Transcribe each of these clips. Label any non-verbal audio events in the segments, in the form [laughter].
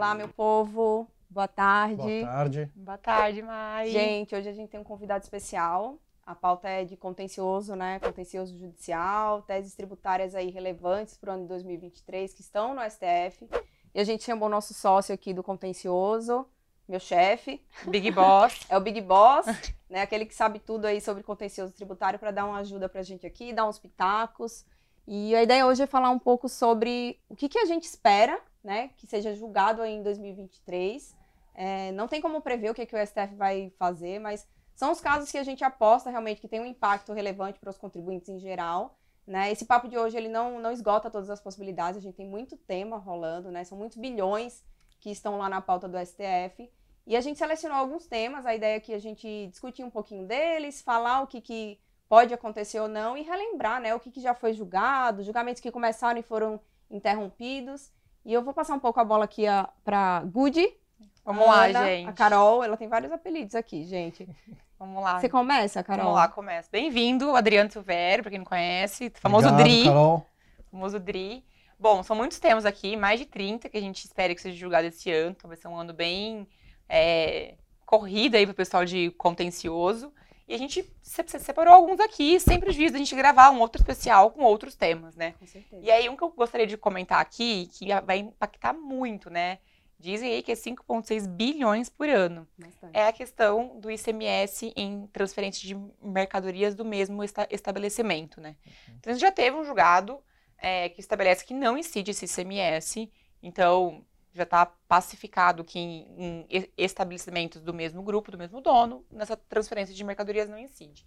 Olá, meu povo. Boa tarde. Boa tarde. Boa tarde, Mai. Gente, hoje a gente tem um convidado especial. A pauta é de contencioso, né? Contencioso judicial, teses tributárias aí relevantes para o ano de 2023 que estão no STF. E a gente chamou o nosso sócio aqui do contencioso, meu chefe. Big Boss. [laughs] é o Big Boss, né? Aquele que sabe tudo aí sobre contencioso tributário para dar uma ajuda para a gente aqui, dar uns pitacos. E a ideia hoje é falar um pouco sobre o que, que a gente espera, né? Que seja julgado em 2023. É, não tem como prever o que, que o STF vai fazer, mas são os casos que a gente aposta realmente que tem um impacto relevante para os contribuintes em geral. Né? Esse papo de hoje ele não, não esgota todas as possibilidades, a gente tem muito tema rolando, né? são muitos bilhões que estão lá na pauta do STF. E a gente selecionou alguns temas, a ideia é que a gente discutir um pouquinho deles, falar o que, que pode acontecer ou não e relembrar né, o que, que já foi julgado, julgamentos que começaram e foram interrompidos. E eu vou passar um pouco a bola aqui para Good. Vamos lá, gente. A Carol, ela tem vários apelidos aqui, gente. [laughs] Vamos lá. Você começa, Carol? Vamos lá, começa. Bem-vindo, Adriano Silvério, para quem não conhece. Famoso Obrigado, Dri. Carol. Famoso Dri. Bom, são muitos temas aqui, mais de 30 que a gente espera que seja julgado esse ano. Então vai ser um ano bem é, corrido aí pro pessoal de contencioso. E a gente separou alguns aqui, sem prejuízo da gente gravar um outro especial com outros temas, né? Com certeza. E aí, um que eu gostaria de comentar aqui, que vai impactar muito, né? Dizem aí que é 5,6 bilhões por ano. Bastante. É a questão do ICMS em transferência de mercadorias do mesmo esta estabelecimento, né? Então, já teve um julgado é, que estabelece que não incide esse ICMS, então já está pacificado que em, em estabelecimentos do mesmo grupo, do mesmo dono, nessa transferência de mercadorias não incide.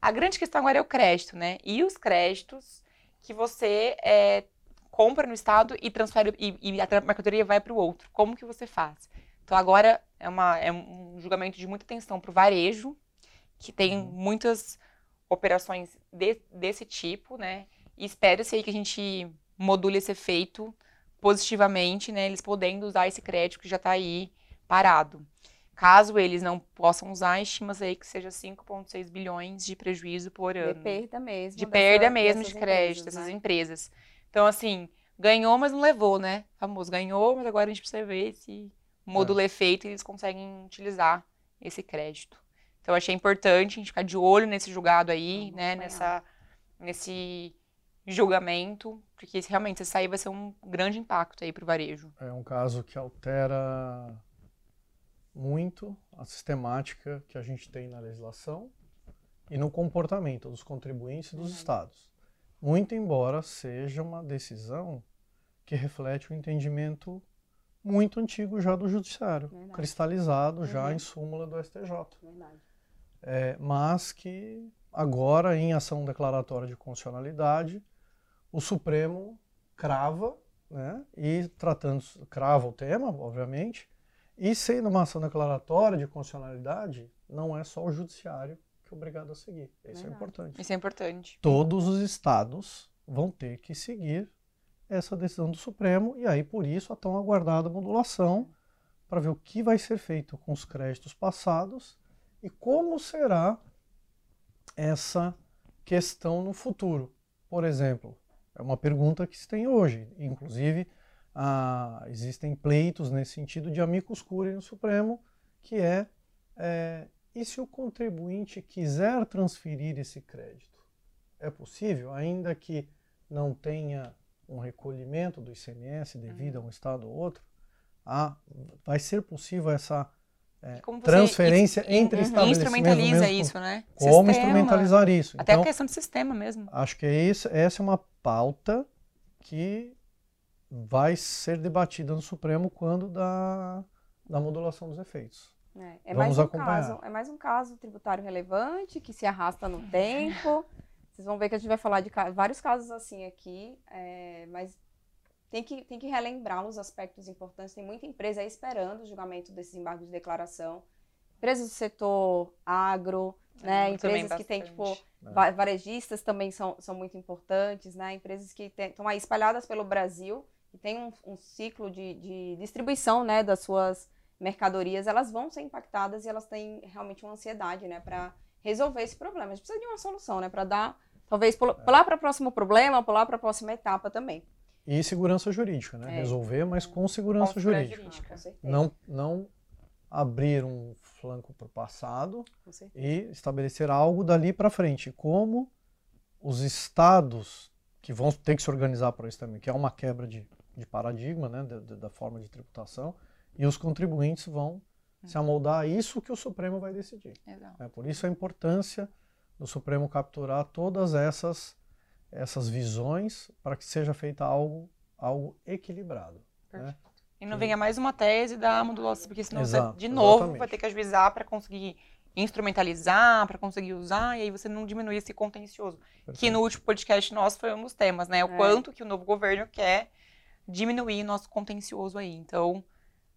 A grande questão agora é o crédito, né? E os créditos que você é, compra no estado e transfere e, e a mercadoria vai para o outro. Como que você faz? Então agora é, uma, é um julgamento de muita atenção para o varejo, que tem muitas operações de, desse tipo, né? E espera-se aí que a gente module esse efeito positivamente, né? Eles podendo usar esse crédito que já está aí parado. Caso eles não possam usar, estima-se aí que seja 5,6 bilhões de prejuízo por ano. De perda mesmo. De dessa- perda mesmo de crédito empresas, dessas né? empresas. Então, assim, ganhou, mas não levou, né? Famoso, ganhou, mas agora a gente precisa ver se o módulo é feito e eles conseguem utilizar esse crédito. Então, eu achei importante a gente ficar de olho nesse julgado aí, Vamos né? acompanhar. Nessa, nesse julgamento, porque se realmente se sair vai ser um grande impacto aí pro varejo. É um caso que altera muito a sistemática que a gente tem na legislação e no comportamento dos contribuintes e dos Uhum. estados. Muito embora seja uma decisão que reflete o entendimento muito antigo já do judiciário, Verdade. cristalizado já Uhum. em súmula do STJ. Verdade. É, mas que agora, em ação declaratória de constitucionalidade, o Supremo crava, né, e tratando, crava o tema, obviamente, e sendo uma ação declaratória de constitucionalidade, não é só o judiciário que é obrigado a seguir. Isso é Verdade. importante. Isso é importante. Todos os estados vão ter que seguir essa decisão do Supremo, e aí, por isso, a tão aguardada modulação para ver o que vai ser feito com os créditos passados e como será essa questão no futuro. Por exemplo, é uma pergunta que se tem hoje. Inclusive, ah, existem pleitos nesse sentido de amicus curiae no Supremo, que é, é e se o contribuinte quiser transferir esse crédito? É possível, ainda que não tenha um recolhimento do ICMS devido a um estado ou outro? Ah, vai ser possível essa é, transferência in- entre in- estabelecimentos do instrumentaliza mesmo- isso, né? Como Sistema. instrumentalizar isso? Até Então, a questão de sistema mesmo. acho que é isso, essa é uma pauta que vai ser debatida no Supremo quando da, da modulação dos efeitos. É, é Vamos mais um acompanhar. caso, é mais um caso tributário relevante que se arrasta no tempo. Vocês vão ver que a gente vai falar de vários casos assim aqui, é, mas tem que, tem que relembrar os aspectos importantes. Tem muita empresa aí esperando o julgamento desses embargos de declaração. Empresas do setor agro, né? Eu também Empresas que têm, tipo, va- varejistas também são, são muito importantes, né? Empresas que estão aí espalhadas pelo Brasil e tem um, um ciclo de, de distribuição, né, das suas mercadorias, elas vão ser impactadas e elas têm realmente uma ansiedade, né, para resolver esse problema. A gente precisa de uma solução, né, para dar, talvez, pul- pular para o próximo problema, pular para a próxima etapa também. e segurança jurídica, né? É. Resolver, mas com segurança Com segurança jurídica. jurídica. Ah, com certeza. Não, não abrir um flanco para o passado e estabelecer algo dali para frente. Como os estados que vão ter que se organizar para isso também, que é uma quebra de, de paradigma, né, da, da- forma de tributação, e os contribuintes vão se amoldar a isso que o Supremo vai decidir. Né? Por isso a importância do Supremo capturar todas essas essas visões para que seja feita algo algo equilibrado. Perfeito. E Que- não venha mais uma tese da modulação, porque senão Exato, você, de novo, exatamente. vai ter que ajuizar para conseguir instrumentalizar, para conseguir usar, e aí você não diminui esse contencioso. Que Perfeito. no último podcast nosso foi um dos temas, né? O É. quanto que o novo governo quer diminuir nosso contencioso aí. Então,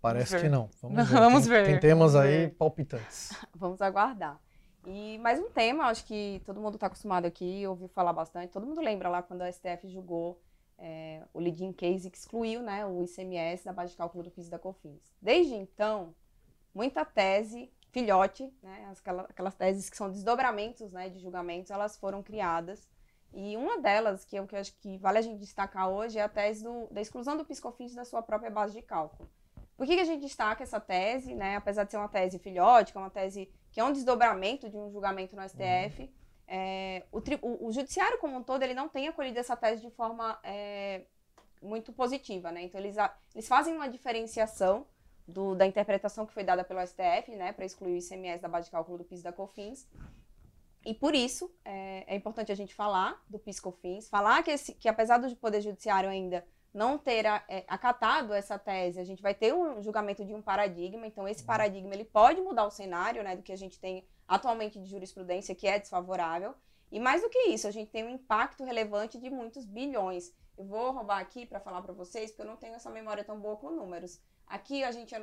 Parece que não. Vamos [laughs] ver. Vamos tem, ver, Tem temas vamos aí ver. palpitantes. [laughs] Vamos aguardar. E mais um tema, acho que todo mundo está acostumado aqui, ouviu falar bastante. Todo mundo lembra lá quando a STF julgou é, o leading case que excluiu né, o ICMS da base de cálculo do PIS da COFINS. Desde então, muita tese, filhote, né, aquelas, aquelas teses que são desdobramentos né, de julgamentos, elas foram criadas. E uma delas, que é o que eu acho que vale a gente destacar hoje, é a tese do- da exclusão do PIS/COFINS da sua própria base de cálculo. Por que, que a gente destaca essa tese, né? Apesar de ser uma tese filhote, é uma tese que é um desdobramento de um julgamento no STF, é, o, o- o judiciário como um todo ele não tem acolhido essa tese de forma é, muito positiva, né? Então eles, a- eles fazem uma diferenciação do- da interpretação que foi dada pelo STF, né, para excluir o ICMS da base de cálculo do PIS e da COFINS. E por isso é, é importante a gente falar do PIS e COFINS, falar que, esse, que apesar do Poder Judiciário ainda não ter a- é, acatado essa tese, a gente vai ter um julgamento de um paradigma, então esse paradigma ele pode mudar o cenário né, do que a gente tem atualmente de jurisprudência, que é desfavorável, e mais do que isso, a gente tem um impacto relevante de muitos bilhões. Eu vou roubar aqui para falar para vocês, porque eu não tenho essa memória tão boa com números. Aqui a gente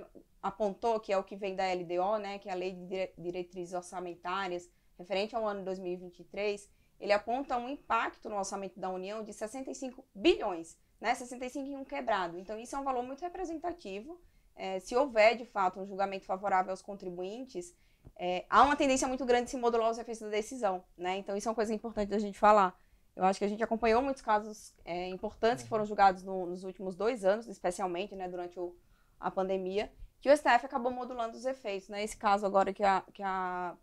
apontou que é o que vem da LDO, né, que é a Lei de Dire- Diretrizes Orçamentárias, referente ao ano 2023, ele aponta um impacto no orçamento da União de 65 bilhões, né, 65 em um quebrado. Então isso é um valor muito representativo. É, se houver, de fato, um julgamento favorável aos contribuintes, é, há uma tendência muito grande de se modular os efeitos da decisão, né? Então isso é uma coisa importante da gente falar. Eu acho que a gente acompanhou muitos casos é, importantes que foram julgados no- nos últimos dois anos, especialmente, né, durante o- a pandemia, que o STF acabou modulando os efeitos, né? Esse caso agora que a, que a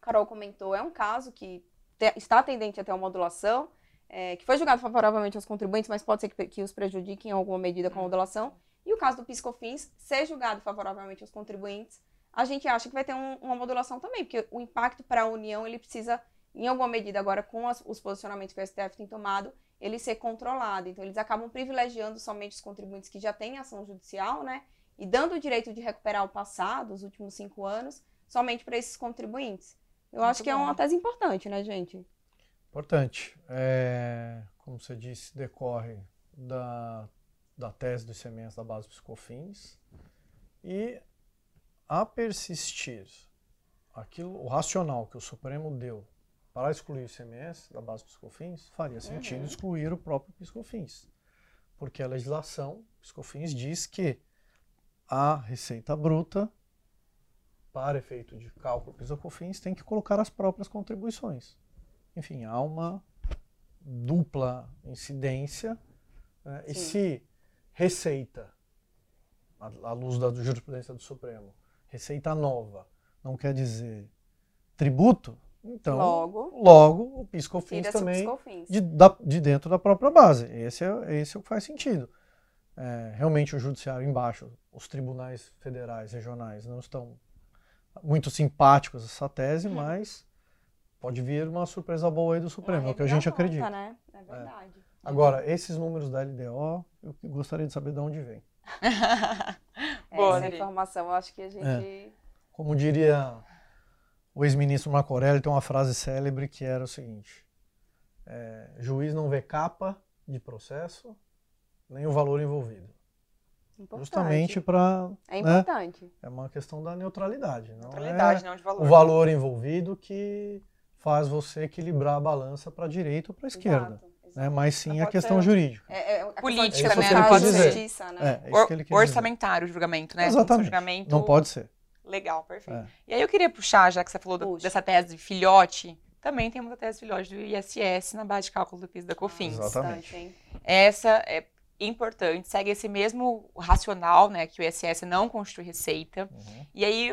Carol comentou é um caso que te- está tendente até uma modulação, é, que foi julgado favoravelmente aos contribuintes, mas pode ser que, que os prejudique em alguma medida com a modulação. E o caso do PiscoFins ser julgado favoravelmente aos contribuintes, a gente acha que vai ter um- uma modulação também, porque o impacto para a União ele precisa, em alguma medida agora com as- os posicionamentos que o STF tem tomado, ele ser controlado. Então eles acabam privilegiando somente os contribuintes que já têm ação judicial, né? E dando o direito de recuperar o passado, os últimos cinco anos, somente para esses contribuintes. Eu Muito acho que é bom. uma tese importante, né, gente? Importante. É, como você disse, decorre da, da tese do ICMS da base dos COFINS e a persistir aquilo, o racional que o Supremo deu para excluir o ICMS da base dos COFINS, faria sentido Uhum. excluir o próprio PiscoFins. Porque a legislação PiscoFins diz que a receita bruta, para efeito de cálculo PiscoFins, tem que colocar as próprias contribuições enfim, há uma dupla incidência. né? E se receita, à luz da jurisprudência do Supremo, receita nova, não quer dizer tributo, então Logo, logo o PiscoFins o também PiscoFins. de, da- de dentro da própria base. Esse é, esse é o que faz sentido. É, realmente o judiciário embaixo, os tribunais federais, regionais, não estão muito simpáticos a essa tese, Uhum. mas pode vir uma surpresa boa aí do Supremo, é o que a gente reviravolta, acredita. Né? É verdade. Agora, esses números da LDO, eu gostaria de saber de onde vem. [laughs] Boa, Essa informação eu acho que a É. gente. Como diria o ex-ministro Marco Aurélio, tem uma frase célebre que era o seguinte: é, juiz não vê capa de processo, nem o valor envolvido. Importante. Justamente para. É né, importante. é uma questão da neutralidade. Não Neutralidade, é não de valor. o valor envolvido que faz você equilibrar a balança para a direita ou para a esquerda. Exato, exato. Né? Mas sim Não a questão ser- jurídica. É, é a Política, né? ser. justiça, né? É, é Or- que ele quis dizer. orçamentário o julgamento, né? Tem Exatamente. julgamento Não pode ser. legal, perfeito. É. E aí eu queria puxar, já que você falou do- dessa tese de filhote, também temos a tese de filhote do ISS na base de cálculo do PIS da COFINS. Exato. Exatamente. Bastante, hein? Essa é importante, segue esse mesmo racional, né, que o ISS não constitui receita. Uhum. E aí,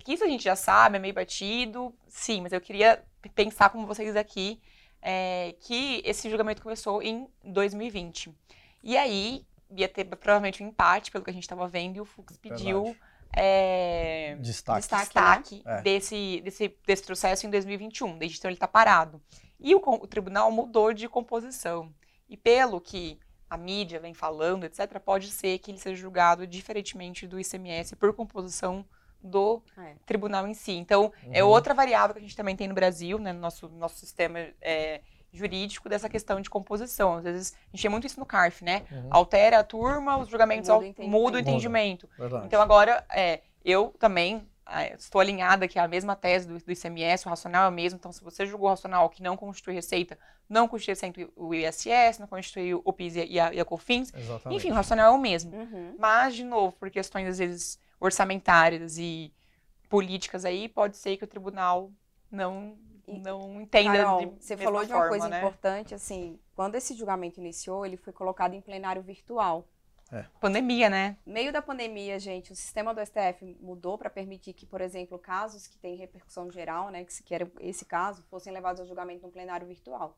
que isso a gente já sabe, é meio batido, sim, mas eu queria pensar com vocês aqui é, que esse julgamento começou em 2020. E aí, ia ter provavelmente um empate, pelo que a gente estava vendo, e o Fux pediu é, destaque, destaque, destaque né? desse, desse, desse processo em 2021. Desde então ele está parado. E o, o, tribunal mudou de composição. E pelo que a mídia vem falando, etc., pode ser que ele seja julgado diferentemente do ICMS por composição do é. tribunal em si. Então, é uhum. é outra variável que a gente também tem no Brasil, né, no nosso, nosso sistema é, jurídico, dessa questão de composição. Às vezes, a gente tem muito isso no CARF, né? Uhum. Altera a turma, os julgamentos muda o entendimento. Muda o entendimento. Então, agora, é, eu também é, estou alinhada que é a mesma tese do, do, ICMS, o racional é o mesmo. Então, se você julgou o racional que não constitui receita, não constitui receita o ISS, não constitui o PIS e a, e a COFINS. Exatamente. Enfim, o racional é o mesmo. Uhum. Mas, de novo, por questões, às vezes, orçamentárias e políticas aí, pode ser que o tribunal não não entenda Carol, de você falou de uma forma, coisa né? importante, assim, quando esse julgamento iniciou, ele foi colocado em plenário virtual. É. Pandemia, né? Meio da pandemia, gente, o sistema do STF mudou para permitir que, por exemplo, casos que têm repercussão geral, né, que, que era esse caso, fossem levados ao julgamento no plenário virtual.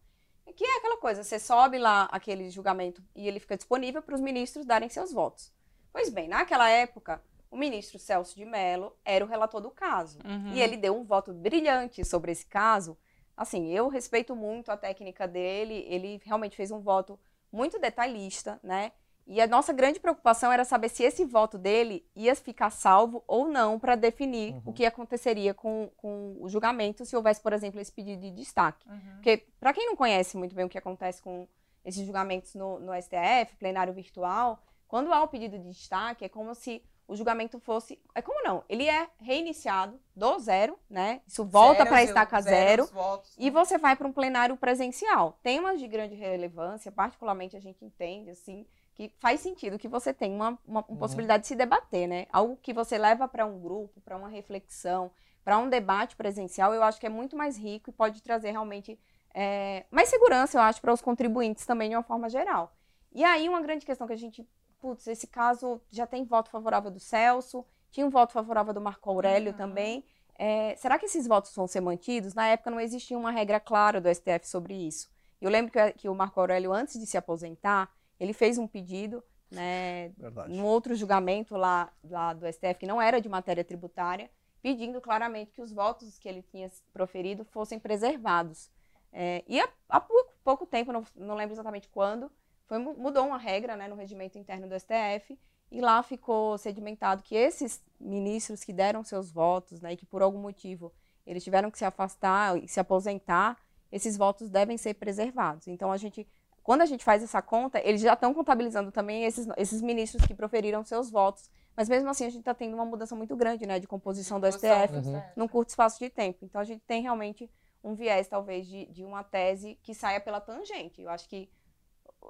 Que é aquela coisa, você sobe lá aquele julgamento e ele fica disponível para os ministros darem seus votos. Pois bem, naquela época, o ministro Celso de Mello era o relator do caso. Uhum. E ele deu um voto brilhante sobre esse caso. Assim, eu respeito muito a técnica dele, ele realmente fez um voto muito detalhista, né? E a nossa grande preocupação era saber se esse voto dele ia ficar salvo ou não para definir uhum. o que aconteceria com, com o julgamento se houvesse, por exemplo, esse pedido de destaque. Uhum. Porque, para quem não conhece muito bem o que acontece com esses julgamentos no, no STF, plenário virtual, quando há o pedido de destaque, é como se o julgamento fosse. É como não? Ele é reiniciado do zero, né? Isso volta para a estaca zero. zero votos, e né? você vai para um plenário presencial. Temas de grande relevância, particularmente a gente entende, assim, que faz sentido que você tenha uma, uma, uma uhum. possibilidade de se debater, né? Algo que você leva para um grupo, para uma reflexão, para um debate presencial, eu acho que é muito mais rico e pode trazer realmente é, mais segurança, eu acho, para os contribuintes também de uma forma geral. E aí, uma grande questão que a gente putz, esse caso já tem voto favorável do Celso, tinha um voto favorável do Marco Aurélio uhum. também. É, será que esses votos vão ser mantidos? Na época não existia uma regra clara do STF sobre isso. Eu lembro que, que o Marco Aurélio, antes de se aposentar, ele fez um pedido né, no outro julgamento lá, lá do STF, que não era de matéria tributária, pedindo claramente que os votos que ele tinha proferido fossem preservados. É, e há, há pouco, pouco, tempo, não, não lembro exatamente quando, foi, mudou uma regra né, no regimento interno do STF e lá ficou sedimentado que esses ministros que deram seus votos né, e que por algum motivo eles tiveram que se afastar e se aposentar, esses votos devem ser preservados. Então a gente, quando a gente faz essa conta, eles já estão contabilizando também esses, esses ministros que proferiram seus votos. Mas mesmo assim a gente está tendo uma mudança muito grande né, de composição do STF uhum. num curto espaço de tempo. Então a gente tem realmente um viés, talvez, de, de uma tese que saia pela tangente. Eu acho que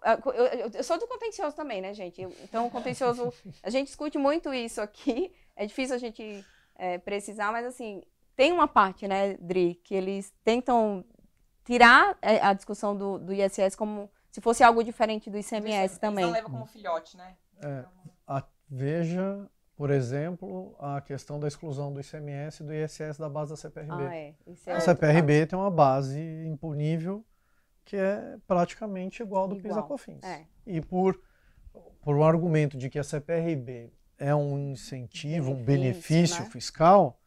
eu, eu, eu, sou do contencioso também, né, gente? Então, o contencioso, a gente discute muito isso aqui. É difícil a gente é, precisar, mas assim, tem uma parte, né, Dri, que eles tentam tirar é, a discussão do, do ISS como se fosse algo diferente do ICMS Isso, também. Eles não leva como filhote, né? É, a, veja, por exemplo, a questão da exclusão do ICMS e do ISS da base da CPRB. Ah, é. é a CPRB tem uma base impunível que é praticamente igual do igual. PIS a É. E por, por um argumento de que a CPRB é um incentivo, benefício, um benefício né? fiscal,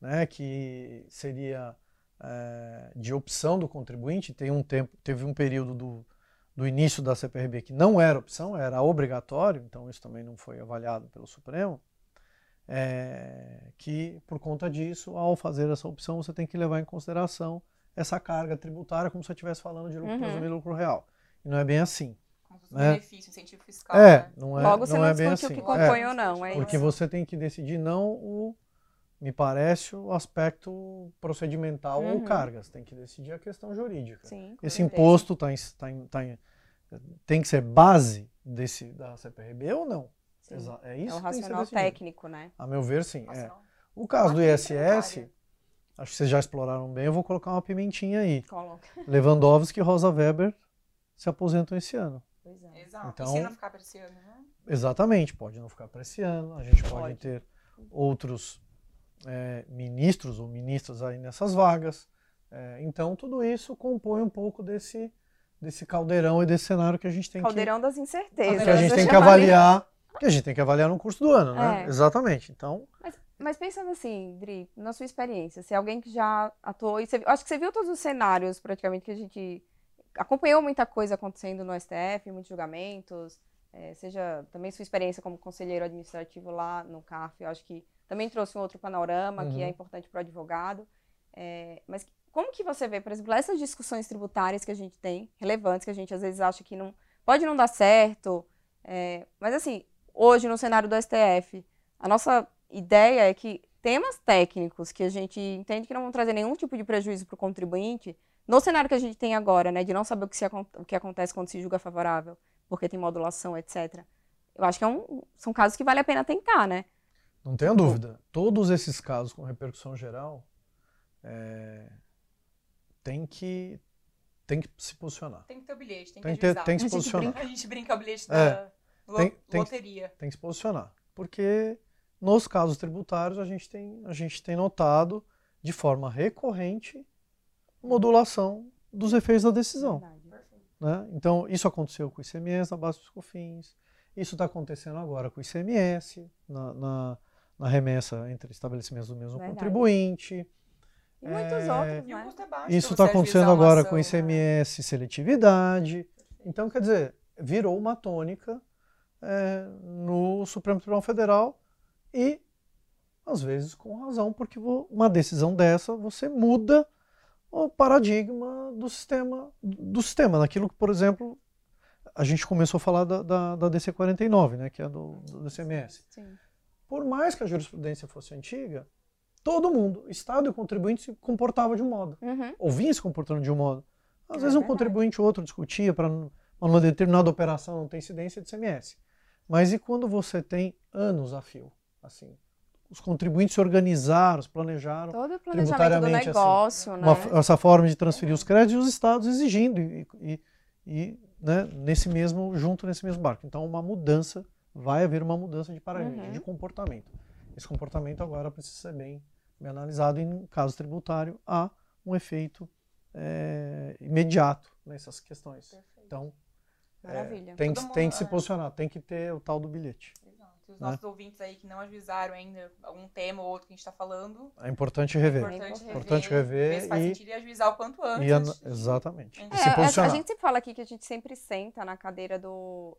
né, que seria é, de opção do contribuinte, tem um tempo, teve um período do, do início da CPRB que não era opção, era obrigatório, então isso também não foi avaliado pelo Supremo, é, que por conta disso, ao fazer essa opção, você tem que levar em consideração essa carga tributária como se eu estivesse falando de lucro uhum. presumido lucro real. E não é bem assim. Né? benefício, incentivo fiscal. É, né? não é, Logo não você não é bem assim. o que compõe é, ou não. É porque isso. você tem que decidir não o, me parece, o aspecto procedimental uhum. ou cargas. Tem que decidir a questão jurídica. Sim, Esse imposto tá em, tá em, tá em, tem que ser base desse, da CPRB ou não? É isso é um racional técnico, né? A meu ver, sim. É. O caso do ISS, Acho que vocês já exploraram bem. Eu vou colocar uma pimentinha aí. Coloca. [laughs] Lewandowski e Rosa Weber se aposentam esse ano. Pois é. Exato. Então- e se não ficar para esse ano, né? Exatamente, pode não ficar para esse ano, a gente pode, Pode. ter outros é, ministros ou ministras aí nessas vagas. É, então, tudo isso compõe um pouco desse, desse caldeirão e desse cenário que a gente tem que, Caldeirão das incertezas. que a gente tem que avaliar, que a gente tem que avaliar no curso do ano, né? É. Exatamente. Então, Mas pensando assim, Dri, na sua experiência, se é alguém que já atuou, e você, acho que você viu todos os cenários praticamente que a gente acompanhou muita coisa acontecendo no STF, muitos julgamentos, é, seja também sua experiência como conselheiro administrativo lá no CAF, eu acho que também trouxe um outro panorama que Uhum. é importante para o advogado. É, mas como que você vê, por exemplo, essas discussões tributárias que a gente tem, relevantes, que a gente às vezes acha que não pode não dar certo, é, mas assim, hoje no cenário do STF, a nossa ideia é que temas técnicos que a gente entende que não vão trazer nenhum tipo de prejuízo para o contribuinte, no cenário que a gente tem agora, né, de não saber o que, se o que acontece quando se julga favorável, porque tem modulação, etc. Eu acho que é um- são casos que vale a pena tentar, né? não tenha dúvida, todos esses casos com repercussão geral é, tem, que, tem que se posicionar. Tem que ter o bilhete, tem, Tem que ter, tem que se A gente posicionar. A gente brinca o bilhete É. da Tem- tem- loteria. tem que se posicionar. Porque nos casos tributários a gente tem, a gente tem notado de forma recorrente modulação dos efeitos da decisão. Né? Então, isso aconteceu com o ICMS na base dos COFINS, isso está acontecendo agora com o ICMS, na, na, na remessa entre estabelecimentos do mesmo Verdade. contribuinte. E muitos É, outros, né? é baixo. Isso está acontecendo agora ação, com o né? ICMS seletividade. Então, quer dizer, virou uma tônica é, no Supremo Tribunal Federal e, às vezes, com razão, porque uma decisão dessa você muda o paradigma do sistema, do sistema, naquilo que, por exemplo, a gente começou a falar da, da, da DC 49, né, que é do, do DCMS. Sim. Por mais que a jurisprudência fosse antiga, todo mundo, Estado e contribuinte, se comportava de um modo Uhum. ou vinha se comportando de um modo. Às É vezes um verdade. contribuinte ou outro discutia para uma determinada operação não ter incidência de CMS. Mas e quando você tem anos a fio? Assim, os contribuintes se organizaram, se planejaram, Todo o planejamento do Tributariamente, assim, negócio, né? uma- essa forma de transferir os créditos e os estados exigindo e, e- e, né, nesse mesmo junto nesse mesmo barco. Então uma mudança vai haver uma mudança de paradigma, Uhum. de comportamento. Esse comportamento agora precisa ser bem, bem analisado e no caso tributário há um efeito é, imediato nessas questões. Perfeito. Então é, tem, mundo- tem que se é. posicionar, tem que ter o tal do bilhete. E os né? nossos ouvintes aí que não ajuizaram ainda algum tema ou outro que a gente está falando, É importante rever. é importante, É rever, importante rever ver se faz e- sentido e ajuizar o quanto antes. E exatamente. É, E se É, a, a gente sempre fala aqui que a gente sempre senta na cadeira do,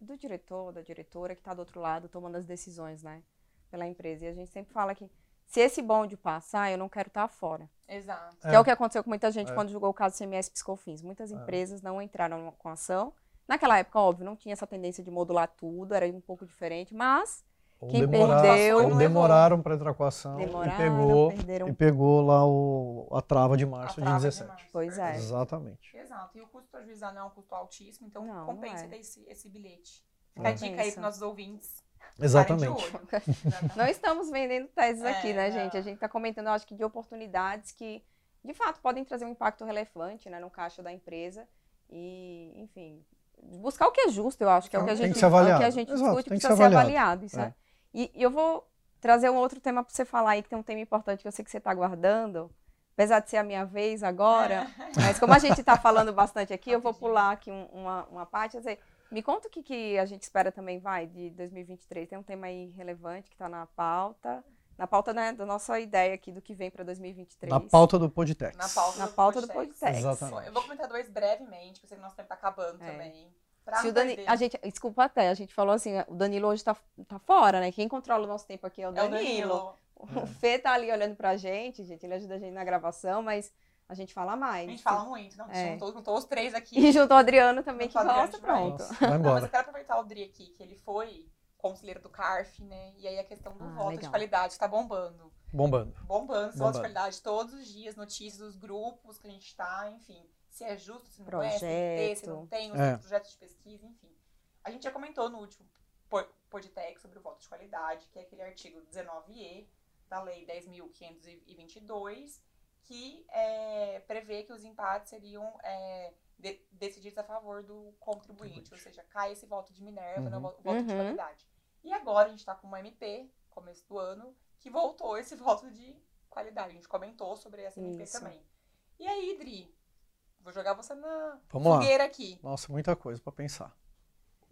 do diretor, da diretora que está do outro lado tomando as decisões, né? Pela empresa. E a gente sempre fala que se esse bonde passar, eu não quero estar fora. Exato. Que é o que aconteceu com muita gente É. quando julgou o caso CMS Piscofins. Muitas É. empresas não entraram com ação. Naquela época, óbvio, não tinha essa tendência de modular tudo, era um pouco diferente, mas Ou, Quem demorar- perdeu- ou demoraram para entrar com a ação demoraram, e pegou, perderam. e pegou lá o, a trava de março A de trava 17. março, Pois é. Exatamente. Exato. E o custo para ajuizar não é um custo altíssimo, então Não, não compensa é. ter esse, esse bilhete. Fica a dica aí para nossos ouvintes. Exatamente. de. [laughs] Não estamos vendendo teses É, aqui, né, não. gente? A gente está comentando, acho que, de oportunidades que, de fato, podem trazer um impacto relevante né, no caixa da empresa. E, enfim, buscar o que é justo, eu acho que é o que a Tem gente, que ser avaliado. é o que a gente Exato, discute, tem que precisa ser ser avaliado. avaliado. Isso É. é. E, e eu vou trazer um outro tema para você falar aí, que tem um tema importante que eu sei que você está guardando. Apesar de ser a minha vez agora, [laughs] mas como a gente está falando bastante aqui, eu vou pular aqui um- uma, uma parte. Dizer, me conta o que, que a gente espera também, vai, de 2023. Tem um tema aí relevante que está na pauta. Na pauta né, da nossa ideia aqui do que vem para 2023. Na pauta do Podtex. Na pauta, Na do pauta do. Exatamente. Eu vou comentar dois brevemente, porque eu sei que nosso tempo tá acabando É. também. Pra Se o Dani, a gente, desculpa até, a gente falou assim, o Danilo hoje tá, tá fora, né? Quem controla o nosso tempo aqui é o É o Danilo. Danilo. O Fê tá ali olhando pra gente, gente, ele ajuda a gente na gravação, mas a gente fala mais. A gente fala muito, não, É. juntou, juntou os três aqui. E juntou o Adriano também, que Juntou Adriano gosta, pronto. Nossa, vai Não, mas embora. eu quero aproveitar o Dri aqui, que ele foi conselheiro do CARF, né? E aí a questão do Ah, voto de legal. qualidade tá bombando. Bombando. Bombando, voto de qualidade todos os dias, notícias dos grupos que a gente tá, enfim. Se é justo, se não é, se tem se não tem, os É. projetos de pesquisa, enfim. A gente já comentou no último po- podcast sobre o voto de qualidade, que é aquele artigo 19E da Lei 10.522, que é, prevê que os empates seriam é, de, decididos a favor do contribuinte, ou seja, cai esse voto de Minerva, né, Uhum. no voto Uhum. de qualidade. E agora a gente está com uma MP, começo do ano, que voltou esse [laughs] voto de qualidade. A gente comentou sobre essa MP Isso. também. E aí, Dri, vou jogar você na Vamos lá. fogueira aqui. Nossa, muita coisa para pensar.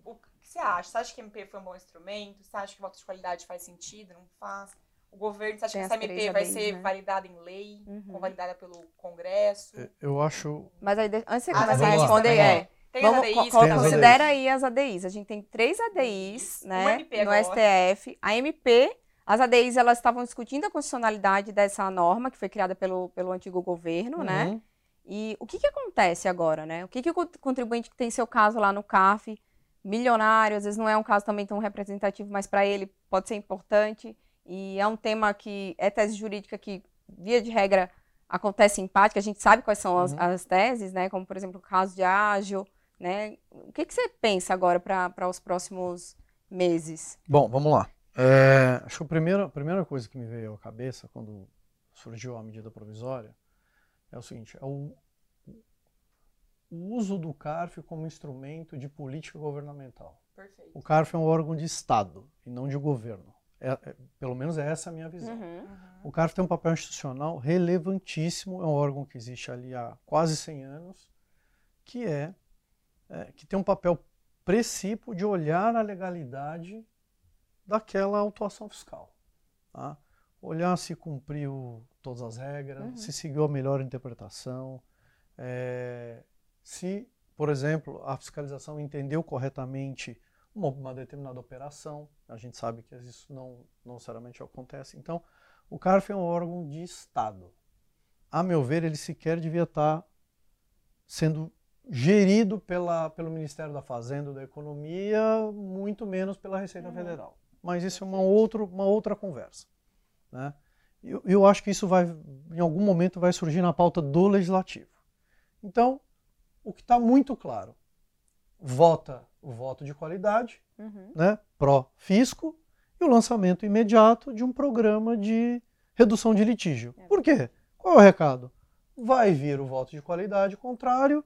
O que você acha? Você acha que a MP foi um bom instrumento? Você acha que o voto de qualidade faz sentido? Não faz? O governo, você acha Tem que essa MP vai ser né? validada em lei? Uhum. Convalidada pelo Congresso? Eu acho. Mas aí, antes de você As começar a responder, é. Tem Vamos, as ADIs, co- tá considera aí as ADIs. A gente tem três ADIs, Isso. né, no agora. STF. A MP, as ADIs, elas estavam discutindo a constitucionalidade dessa norma que foi criada pelo, pelo antigo governo, né? Uhum. E o que, que acontece agora, né? O que, que o cont- contribuinte que tem seu caso lá no CAF, milionário, às vezes não é um caso também tão representativo, mas para ele pode ser importante. E é um tema que é tese jurídica que, via de regra, acontece em que a gente sabe quais são as, Uhum. as teses, né? Como, por exemplo, o caso de ágil, né? O que, que você pensa agora para os próximos meses? Bom, vamos lá. É, acho que a primeira, a primeira coisa que me veio à cabeça quando surgiu a medida provisória é o seguinte: é o, o uso do CARF como instrumento de política governamental. Perfeito. O CARF é um órgão de Estado e não de governo. É- é- pelo menos essa é a minha visão. Uhum. Uhum. O CARF tem um papel institucional relevantíssimo, é um órgão que existe ali há quase 100 anos, que é, é, que tem um papel precípio de olhar a legalidade daquela autuação fiscal. tá? Olhar se cumpriu todas as regras, Uhum. se seguiu a melhor interpretação, é, se, por exemplo, a fiscalização entendeu corretamente uma, uma determinada operação. A gente sabe que isso não, não necessariamente acontece. Então, o CARF é um órgão de Estado. A meu ver, ele sequer devia estar sendo gerido pela, pelo Ministério da Fazenda e da Economia, muito menos pela Receita Uhum. Federal. Mas isso é uma, outro, uma outra conversa. Né? Eu, eu acho que isso vai, em algum momento, vai surgir na pauta do Legislativo. Então, o que está muito claro, vota o voto de qualidade, Uhum. né, pró-fisco, e o lançamento imediato de um programa de redução de litígio. É. Por quê? Qual é o recado? Vai vir o voto de qualidade contrário,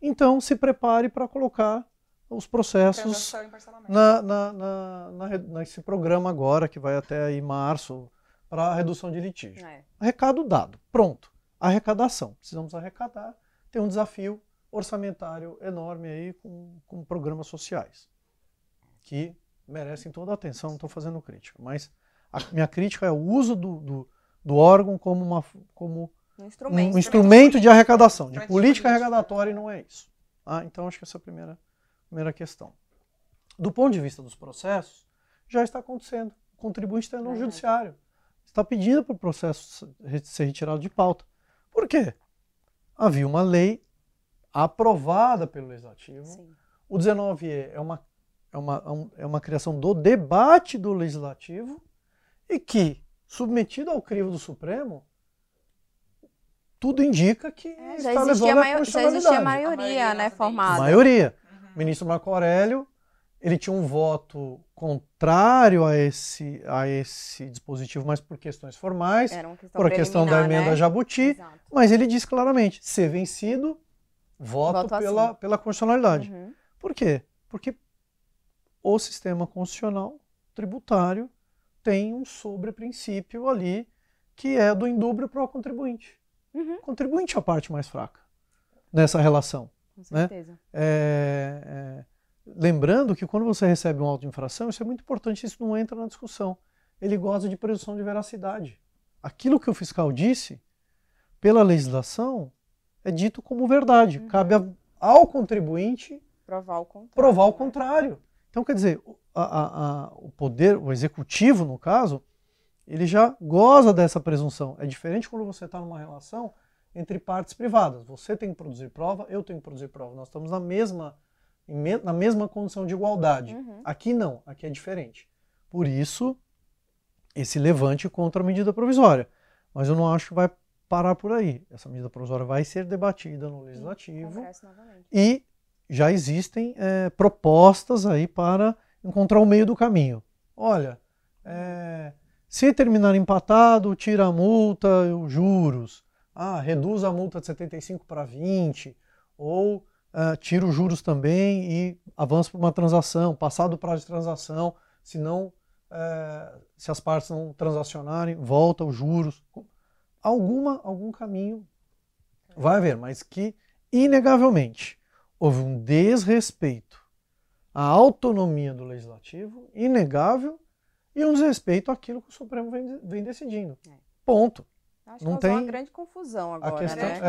então se prepare para colocar os processos na, na, na, na nesse programa agora, que vai até aí março, para a redução de litígio. É. Recado dado, pronto. Arrecadação. Precisamos arrecadar. Tem um desafio orçamentário enorme aí com, com programas sociais, que merecem toda a atenção, não estou fazendo crítica. Mas a minha crítica é o uso do, do, do órgão como, uma, como Um um instrumento. instrumento de arrecadação, de Instrumento política arrecadatória e não é isso. Ah, então acho que essa é a primeira, primeira questão. Do ponto de vista dos processos, já está acontecendo. O contribuinte está no Verdade. judiciário. Está pedindo para o processo ser retirado de pauta. Por quê? Havia uma lei aprovada pelo Legislativo. Sim. O 19E é uma, é, uma, é é uma criação do debate do Legislativo e que, submetido ao crivo do Supremo, tudo indica que É, já está existia, levando maio- já existia a maioria, A maioria né, formada. A maioria. Uhum. O ministro Marco Aurélio, ele tinha um voto contrário a esse, a esse dispositivo, mas por questões formais, Era uma questão por a questão da emenda né? Jabuti, Exato. mas ele diz claramente, ser vencido, voto, Voto assim. pela, pela constitucionalidade. Uhum. Por quê? Porque o sistema constitucional tributário tem um sobreprincípio ali que é do indúbrio para o contribuinte. Uhum. O contribuinte é a parte mais fraca nessa relação. Com Né? certeza. É, é, lembrando que quando você recebe um auto de infração, isso é muito importante, isso não entra na discussão. Ele goza de presunção de veracidade. Aquilo que o fiscal disse, pela legislação, é dito como verdade. Uhum. Cabe a- ao contribuinte Provar o contrário. provar o né? contrário. Então, quer dizer, a- a- o poder, o executivo, no caso, ele já goza dessa presunção. É diferente quando você está numa relação entre partes privadas. Você tem que produzir prova, eu tenho que produzir prova. Nós estamos na mesma, na mesma condição de igualdade. Uhum. Aqui não, aqui é diferente. Por isso, esse levante contra a medida provisória. Mas eu não acho que vai parar por aí. Essa medida provisória vai ser debatida no Legislativo e já existem eh, propostas aí para encontrar o meio do caminho. Olha, eh, se terminar empatado, tira a multa, os juros. ah, reduz a multa de 75 para 20, ou uh, tira os juros também e avança para uma transação, passado o prazo de transação, se não, uh, se as partes não transacionarem, volta os juros. Alguma, algum caminho vai haver, mas que, inegavelmente, houve um desrespeito à autonomia do legislativo, inegável, e um desrespeito àquilo que o Supremo vem, vem decidindo. É. Ponto. Acho não que tem uma grande confusão agora, a questão, né?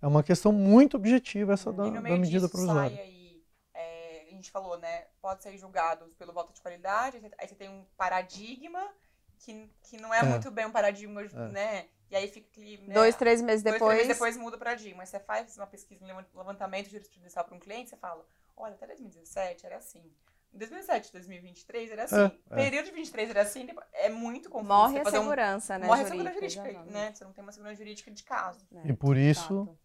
É, é uma questão muito objetiva essa da, da medida provisória. Aí, é, a gente falou, né? Pode ser julgado pelo voto de qualidade, aí você tem um paradigma que, que não é, é. muito bem um paradigma, é. né? E aí fica que. Né, dois, três meses depois. Dois, três meses depois muda o paradigma. Aí você faz uma pesquisa, um levantamento jurisprudencial para um cliente, você fala: olha, até 2017 era assim. Em 2007, 2023 era assim. É, é. Período de 23 era assim. É muito confuso. Morre a segurança, um... né? Morre a segurança jurídica, né? Você não tem uma segurança jurídica de caso. É, e por isso, Exato.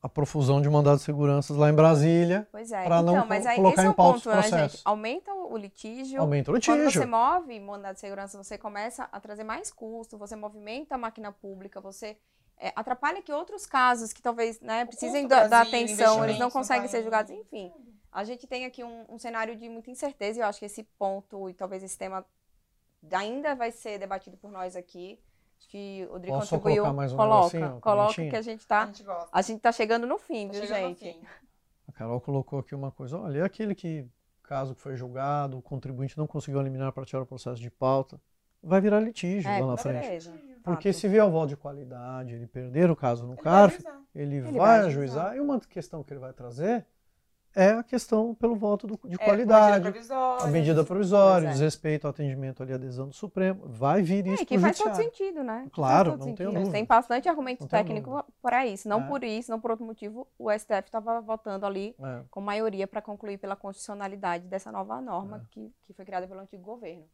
a profusão de mandados de segurança lá em Brasília. Pois é. Para não mas aí, colocar esse em é pauta ponto, né, gente? Aumenta o litígio. Aumenta o litígio. Quando você move mandado de segurança, você começa a trazer mais custo, você movimenta a máquina pública, você é, atrapalha que outros casos que talvez né, precisem da, da atenção, eles não conseguem ser julgados, enfim. A gente tem aqui um, um, cenário de muita incerteza e eu acho que esse ponto e talvez esse tema ainda vai ser debatido por nós aqui. Acho que o Dri contribuiu. Mais um coloca, coloca que a gente está. A gente está chegando no fim, tá viu, gente? A Carol colocou aqui uma coisa, olha, é aquele que, caso que foi julgado, o contribuinte não conseguiu eliminar para tirar o processo de pauta, vai virar litígio é, lá na frente. Beleza. Porque se vier o voto de qualidade, ele perder o caso no ele CARF, vai ele, ele, vai, ajuizar. ajuizar. E uma questão que ele vai trazer é a questão pelo voto do, de é, qualidade, a medida provisória, é. desrespeito ao atendimento ali, adesão do Supremo, vai vir é, isso é, que faz todo sentido, né? Claro, não tem dúvida. Tem bastante argumento técnico para isso, não é. por isso, não por outro motivo, o STF estava votando ali é. com maioria para concluir pela constitucionalidade dessa nova norma é. que, que foi criada pelo antigo governo.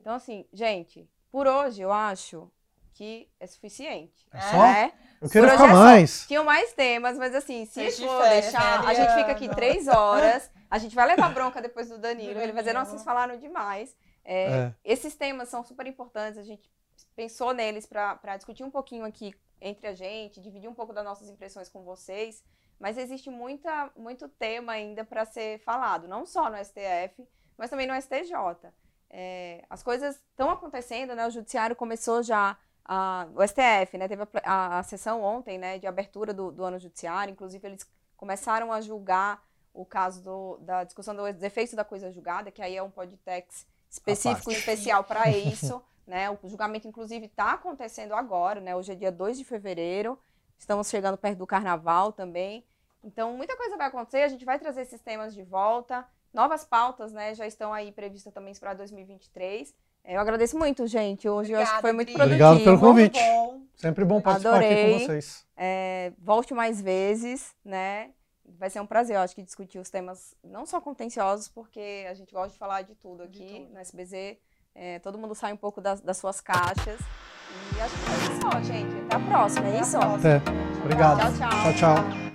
Então, assim, gente, por hoje eu acho que é suficiente. É só? É. Eu quero ficar mais. Tinham mais temas, mas assim, se for deixar, né, a gente fica aqui três horas, a gente vai levar [laughs] bronca depois do Danilo, ele vai dizer, nossa, vocês falaram demais. É, é. Esses temas são super importantes, a gente pensou neles para discutir um pouquinho aqui entre a gente, dividir um pouco das nossas impressões com vocês, mas existe muita, muito tema ainda para ser falado, não só no STF, mas também no STJ. É, as coisas estão acontecendo, né? O judiciário começou já a, o STF, né, teve a, a, a, sessão ontem, né, de abertura do, do, ano judiciário, inclusive eles começaram a julgar o caso do, da discussão dos defeitos da coisa julgada, que aí é um podtext específico, especial para [laughs] isso, né, o julgamento inclusive está acontecendo agora, né, hoje é dia 2 de fevereiro, estamos chegando perto do carnaval também, então muita coisa vai acontecer, a gente vai trazer esses temas de volta, novas pautas, né, já estão aí previstas também para 2023, eu agradeço muito, gente. Hoje Obrigada, eu acho que foi muito produtivo. Obrigado pelo convite. Bom. Sempre bom participar Adorei. aqui com vocês. É, volte mais vezes, né? Vai ser um prazer, eu acho, que discutir os temas não só contenciosos, porque a gente gosta de falar de tudo aqui de tudo. no SBZ. É, todo mundo sai um pouco das, das, suas caixas. E acho que é isso só, gente. Até a próxima, é isso? Até. Obrigado. tchau. tchau. tchau, tchau.